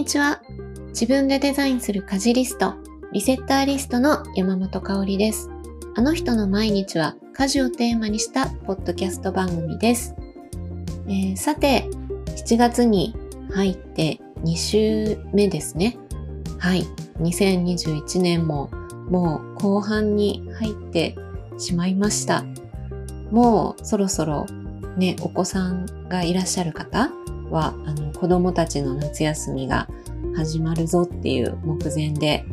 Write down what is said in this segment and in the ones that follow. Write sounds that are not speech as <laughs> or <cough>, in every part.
にちは。自分でデザインする家事リスト、リセッターリストの山本香里です。あの人の毎日は家事をテーマにしたポッドキャスト番組です。えー、さて、7月に入って2週目ですね。はい。2021年ももう後半に入ってしまいました。もうそろそろね、お子さんがいらっしゃる方は、あの、子供たちの夏休みが始まるぞっていう目前で、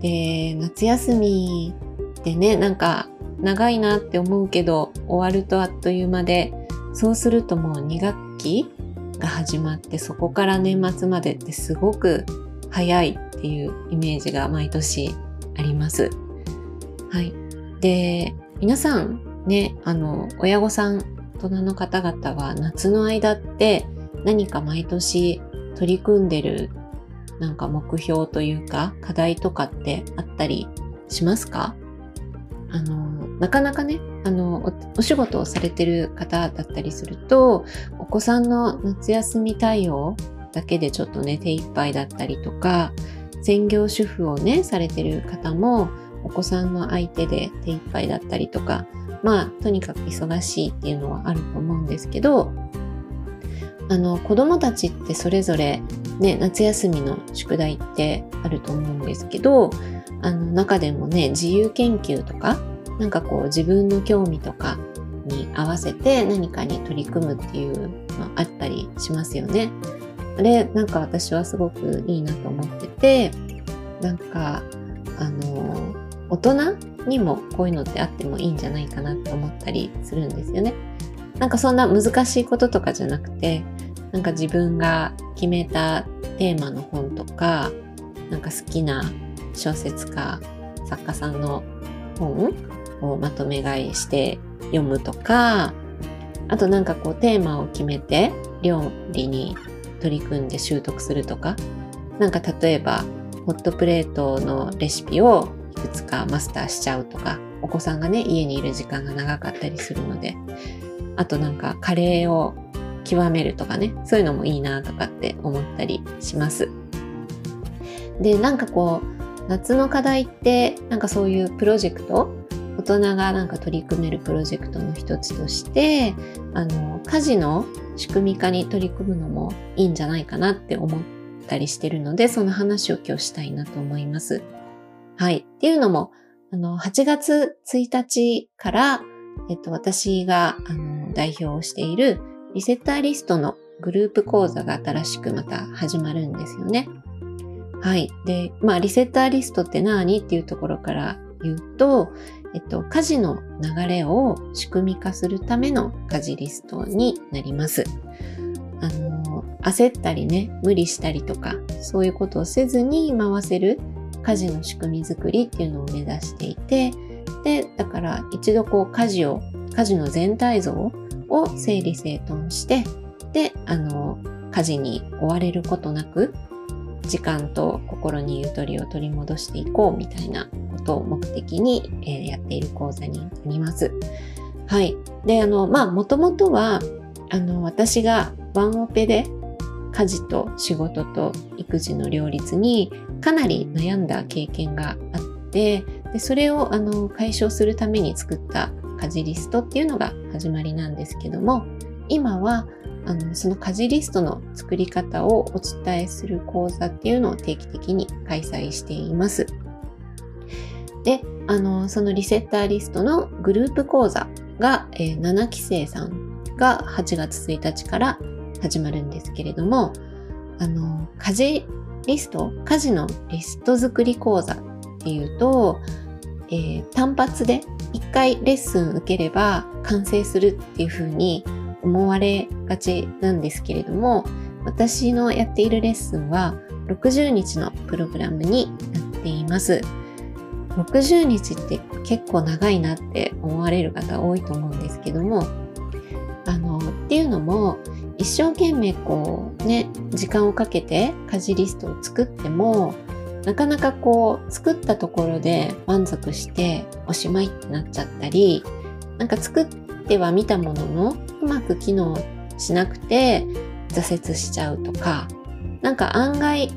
で、夏休みってね、なんか長いなって思うけど、終わるとあっという間で、そうするともう2学期が始まって、そこから年末までってすごく早いっていうイメージが毎年あります。はい。で、皆さんね、あの、親御さん大人の方々は夏の間って何か毎年取り組んでるなんか目標というか課題とかってあったりしますか？あの、なかなかね、あのお、仕事をされてる方だったりすると、お子さんの夏休み対応だけでちょっとね、手一杯だったりとか、専業主婦をね、されてる方も、お子さんの相手で手一杯だったりとか、まあ、とにかく忙しいっていうのはあると思うんですけど、あの、子供たちってそれぞれね、夏休みの宿題ってあると思うんですけど、あの、中でもね、自由研究とか、なんかこう自分の興味とかに合わせて何かに取り組むっていうのあったりしますよね。あれ、なんか私はすごくいいなと思ってて、なんか、あの、大人にもこういうのってあってもいいんじゃないかなって思ったりするんですよね。なんかそんな難しいこととかじゃなくて、なんか自分が決めたテーマの本とか、なんか好きな小説家、作家さんの本をまとめ買いして読むとか、あとなんかこうテーマを決めて料理に取り組んで習得するとか、なんか例えばホットプレートのレシピをいくつかマスターしちゃうとか、お子さんがね、家にいる時間が長かったりするので、あとなんかカレーを極めるとかね、そういうのもいいなとかって思ったりします。で、なんかこう、夏の課題って、なんかそういうプロジェクト、大人がなんか取り組めるプロジェクトの一つとして、あの、家事の仕組み化に取り組むのもいいんじゃないかなって思ったりしてるので、その話を今日したいなと思います。はい。っていうのも、あの、8月1日から、えっと、私が、あの、代表をしているリセッターリストのグループ講座が新しくまた始まるんですよね。はい。で、まあ、リセッターリストって何っていうところから言うと、えっと、家事の流れを仕組み化するための家事リストになります。あの、焦ったりね、無理したりとか、そういうことをせずに回せる家事の仕組み作りっていうのを目指していて、で、だから一度こう家事を、家事の全体像をを整理整頓して、で、あの、家事に追われることなく、時間と心にゆとりを取り戻していこうみたいなことを目的に、えー、やっている講座になります。はい。で、あの、まあ、もともとは、あの、私がワンオペで家事と仕事と育児の両立にかなり悩んだ経験があってでそれをあの解消するために作った家事リストっていうのが始まりなんですけども今はあのその家事リストの作り方をお伝えする講座っていうのを定期的に開催しています。で、あのそのリセッターリストのグループ講座が、えー、7期生さんが8月1日から始まるんですけれども、あの、家事リスト、家事のリスト作り講座っていうと、えー、単発で一回レッスン受ければ完成するっていうふうに思われがちなんですけれども、私のやっているレッスンは60日のプログラムになっています。60日って結構長いなって思われる方多いと思うんですけども、あの、っていうのも、一生懸命こうね、時間をかけて家事リストを作っても、なかなかこう作ったところで満足しておしまいってなっちゃったり、なんか作ってはみたもののうまく機能しなくて挫折しちゃうとか、なんか案外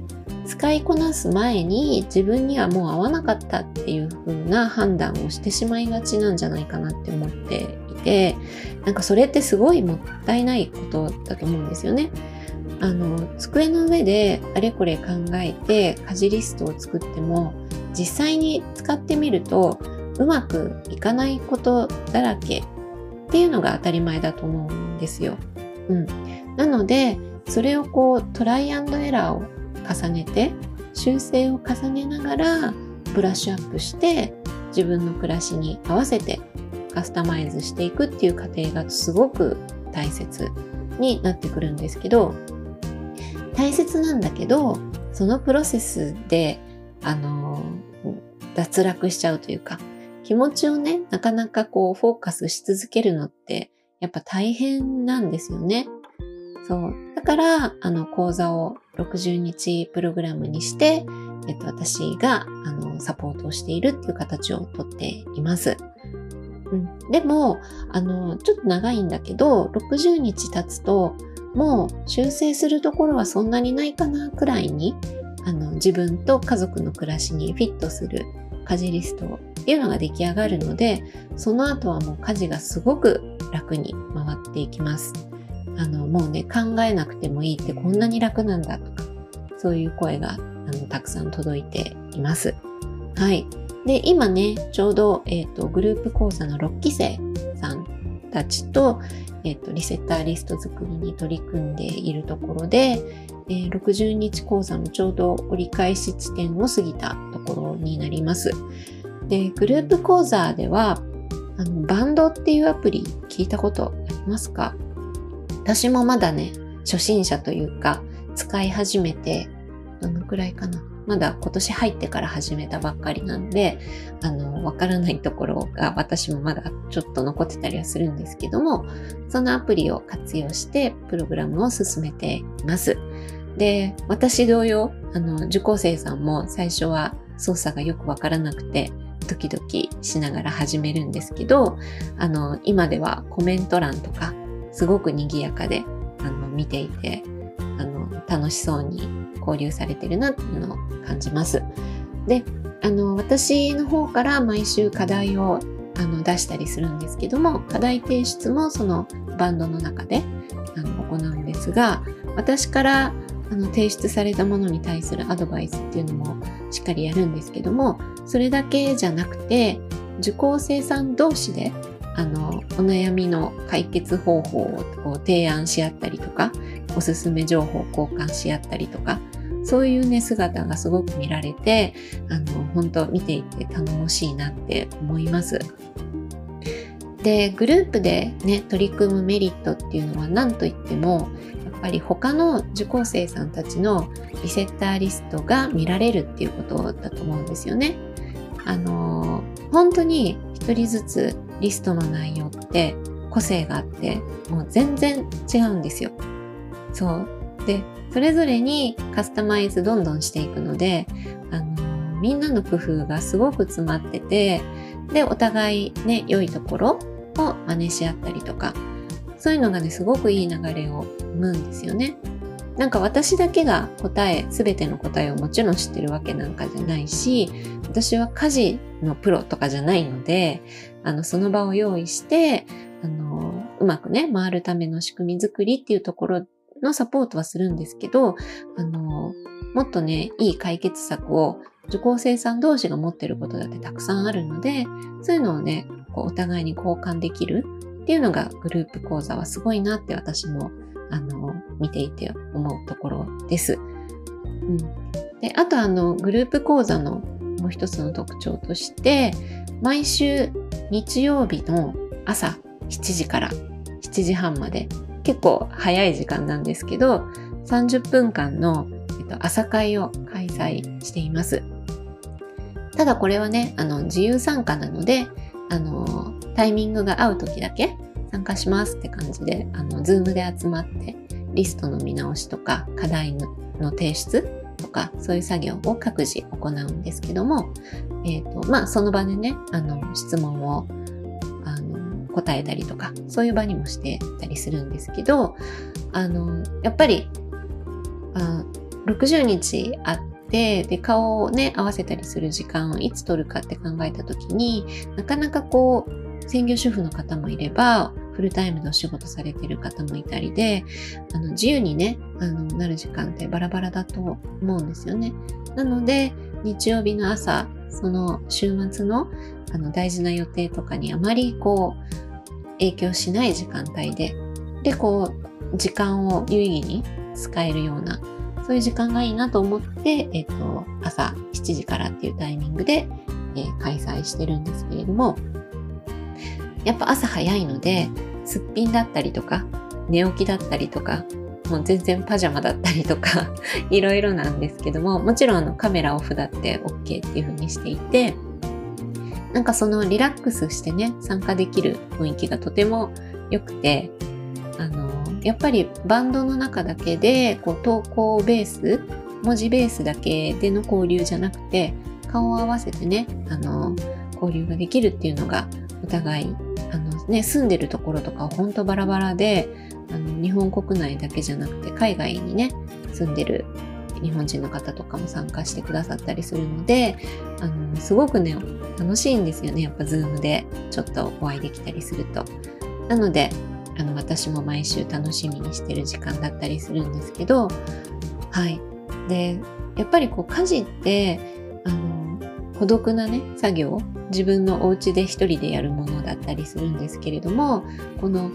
使いこなす前に自分にはもう合わなかったっていう風な判断をしてしまいがちなんじゃないかなって思っていてなんかそれってすごいもったいないことだと思うんですよね。あの机の上であれこれ考えて家事リストを作っても実際に使ってみるとうまくいかないことだらけっていうのが当たり前だと思うんですよ。うん、なのでそれをこうトライアンドエラーを重ねて修正を重ねながらブラッシュアップして自分の暮らしに合わせてカスタマイズしていくっていう過程がすごく大切になってくるんですけど大切なんだけどそのプロセスであの脱落しちゃうというか気持ちをねなかなかこうフォーカスし続けるのってやっぱ大変なんですよね。そう。だから、あの、講座を60日プログラムにして、えっと、私が、あの、サポートをしているっていう形をとっています。うん。でも、あの、ちょっと長いんだけど、60日経つと、もう修正するところはそんなにないかなくらいに、あの、自分と家族の暮らしにフィットする家事リストっていうのが出来上がるので、その後はもう家事がすごく楽に回っていきます。あの、もうね、考えなくてもいいってこんなに楽なんだとか、そういう声があのたくさん届いています。はい。で、今ね、ちょうど、え、ー、と、グループ講座の6期生さんたちと、え、ー、と、リセッターリスト作りに取り組んでいるところで、えー、60日講座もちょうど折り返し地点を過ぎたところになります。で、グループ講座では、あのバンドっていうアプリ聞いたことありますか？私もまだね、初心者というか、使い始めて、どのくらいかな。まだ今年入ってから始めたばっかりなんで、あの、わからないところが私もまだちょっと残ってたりはするんですけども、そのアプリを活用してプログラムを進めています。で、私同様、あの、受講生さんも最初は操作がよくわからなくて、ドキドキしながら始めるんですけど、あの、今ではコメント欄とかすごく賑やかで、あの、見ていて、楽しそうに交流されてるなっていうのを感じます。で、あの、私の方から毎週課題をあの出したりするんですけども、課題提出もそのバンドの中であの行うんですが、私からあの提出されたものに対するアドバイスっていうのもしっかりやるんですけども、それだけじゃなくて、受講生さん同士であの、お悩みの解決方法をこう提案し合ったりとか、おすすめ情報交換し合ったりとか、そういうね、姿がすごく見られて、あの、本当見ていて頼もしいなって思います。で、グループでね、取り組むメリットっていうのは何といっても、やっぱり他の受講生さんたちのリセッターリストが見られるっていうことだと思うんですよね。あの、本当に一人ずつリストの内容って個性があってもう全然違うんですよ。そう。で、それぞれにカスタマイズどんどんしていくので、あの、みんなの工夫がすごく詰まってて、で、お互いね、良いところを真似し合ったりとか、そういうのがね、すごくいい流れを生むんですよね。なんか私だけが答え、すべての答えをもちろん知ってるわけなんかじゃないし、私は家事のプロとかじゃないので、あの、その場を用意して、あの、うまくね、回るための仕組み作りっていうところのサポートはするんですけど、あの、もっとね、いい解決策を受講生さん同士が持ってることだってたくさんあるので、そういうのをね、こうお互いに交換できるっていうのがグループ講座はすごいなって私もあの、見ていて思うところです。うん。で、あとあの、グループ講座のもう一つの特徴として、毎週日曜日の朝7時から7時半まで、結構早い時間なんですけど、30分間の、えっと、朝会を開催しています。ただこれはね、あの、自由参加なので、あの、タイミングが合う時だけ参加しますって感じで、あの、ズームで集まって、リストの見直しとか、課題の提出とか、そういう作業を各自行うんですけども、えっ、ー、と、まあ、その場でね、あの、質問を、答えたりとか、そういう場にもしてたりするんですけど、あの、やっぱり、あ60日あって、で、顔をね、合わせたりする時間をいつ取るかって考えた時に、なかなかこう、専業主婦の方もいれば、フルタイムでお仕事されてる方もいたりで、あの自由にね、あのなる時間ってバラバラだと思うんですよね。なので、日曜日の朝、その週末のあの大事な予定とかにあまりこう影響しない時間帯で、で、こう時間を有意義に使えるような、そういう時間がいいなと思って、えっ、と、朝7時からっていうタイミングで、えー、開催してるんですけれども、やっぱ朝早いので、すっぴんだったりとか、寝起きだったりとか、もう全然パジャマだったりとか <laughs> いろいろなんですけども、もちろんあのカメラオフだって OK っていう風にしていて、なんかそのリラックスしてね、参加できる雰囲気がとても良くて、あの、やっぱりバンドの中だけで、こう投稿ベース、文字ベースだけでの交流じゃなくて、顔を合わせてね、あの、交流ができるっていうのがお互いあのね、住んでるところとかほんとバラバラで、あの日本国内だけじゃなくて海外にね、住んでる日本人の方とかも参加してくださったりするので、あの、すごくね、楽しいんですよね。やっぱズームでちょっとお会いできたりすると。なので、あの、私も毎週楽しみにしてる時間だったりするんですけど、はい。で、やっぱりこう家事って、あの、孤独なね、作業自分のお家で一人でやるものだったりするんですけれどもこの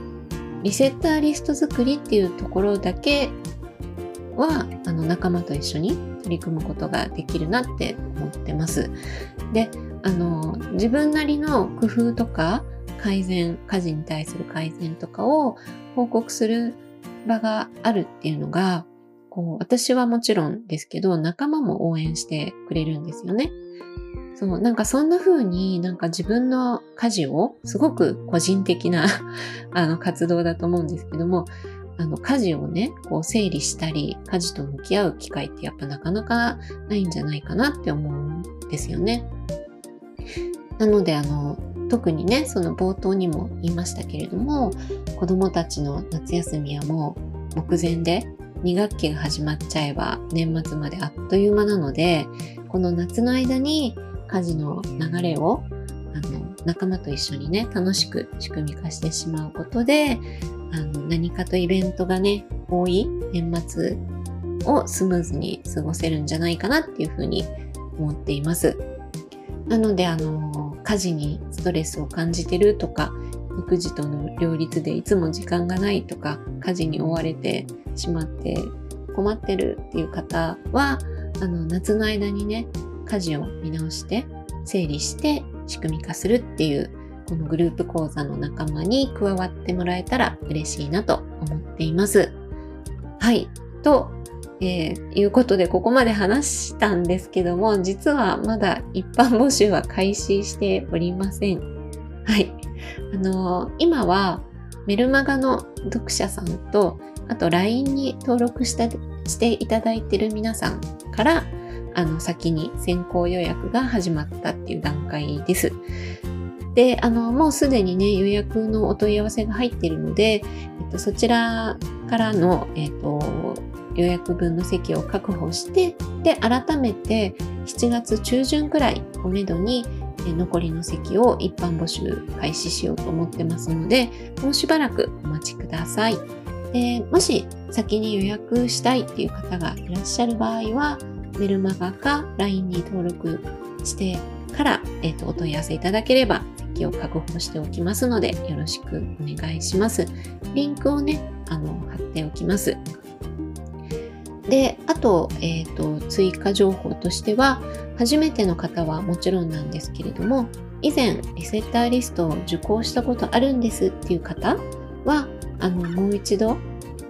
リセッターリスト作りっていうところだけはあの仲間と一緒に取り組むことができるなって思ってます。であの自分なりの工夫とか改善家事に対する改善とかを報告する場があるっていうのがこう私はもちろんですけど仲間も応援してくれるんですよね。そう、なんかそんな風になんか自分の家事をすごく個人的な <laughs> あの活動だと思うんですけども、あの家事をね、こう整理したり、家事と向き合う機会ってやっぱなかなかないんじゃないかなって思うんですよね。なのであの、特にね、その冒頭にも言いましたけれども、子供たちの夏休みはもう目前で2学期が始まっちゃえば年末まであっという間なので、この夏の間に家事の流れをあの仲間と一緒にね楽しく仕組み化してしまうことであの何かとイベントがね多い年末をスムーズに過ごせるんじゃないかなっていうふうに思っています。なのであの家事にストレスを感じてるとか育児との両立でいつも時間がないとか家事に追われてしまって困ってるっていう方はあの夏の間にね家事を見直して整理して仕組み化するっていうこのグループ講座の仲間に加わってもらえたら嬉しいなと思っています。はい。と、えー、いうことでここまで話したんですけども、実はまだ一般募集は開始しておりません。はい。あのー、今はメルマガの読者さんと、あと LINE に登録したしていただいてる皆さんからあの先に先行予約が始まったっていう段階です。で、あの、もうすでにね、予約のお問い合わせが入っているので、えっと、そちらからの、えっと、予約分の席を確保して、で、改めて7月中旬くらいをめどに、残りの席を一般募集開始しようと思ってますので、もうしばらくお待ちください。でもし先に予約したいっていう方がいらっしゃる場合は、メルマガか LINE に登録してから、えーと、お問い合わせいただければ席を確保しておきますのでよろしくお願いします。リンクをね、あの貼っておきます。で、あと、えっ、ー、と、追加情報としては、初めての方はもちろんなんですけれども、以前リセッターリストを受講したことあるんですっていう方は、あの、もう一度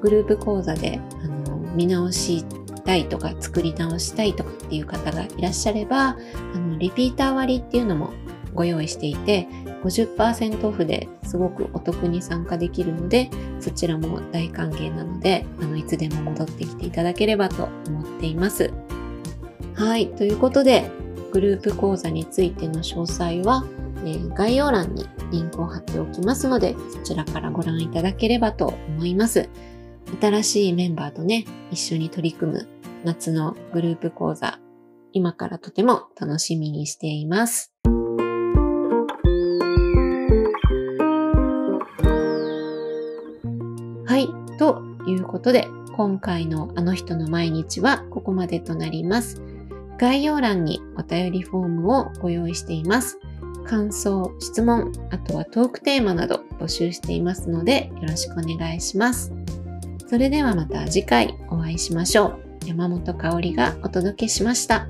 グループ講座であの見直したいとか作り直したいとかっていう方がいらっしゃれば、あの、リピーター割っていうのもご用意していて、50%オフですごくお得に参加できるので、そちらも大歓迎なので、あの、いつでも戻ってきていただければと思っています。はい。ということで、グループ講座についての詳細は、えー、概要欄にリンクを貼っておきますので、そちらからご覧いただければと思います。新しいメンバーとね、一緒に取り組む夏のグループ講座、今からとても楽しみにしています。はい。ということで、今回のあの人の毎日はここまでとなります。概要欄にお便りフォームをご用意しています。感想、質問、あとはトークテーマなど募集していますのでよろしくお願いします。それではまた次回お会いしましょう。山本香里がお届けしました。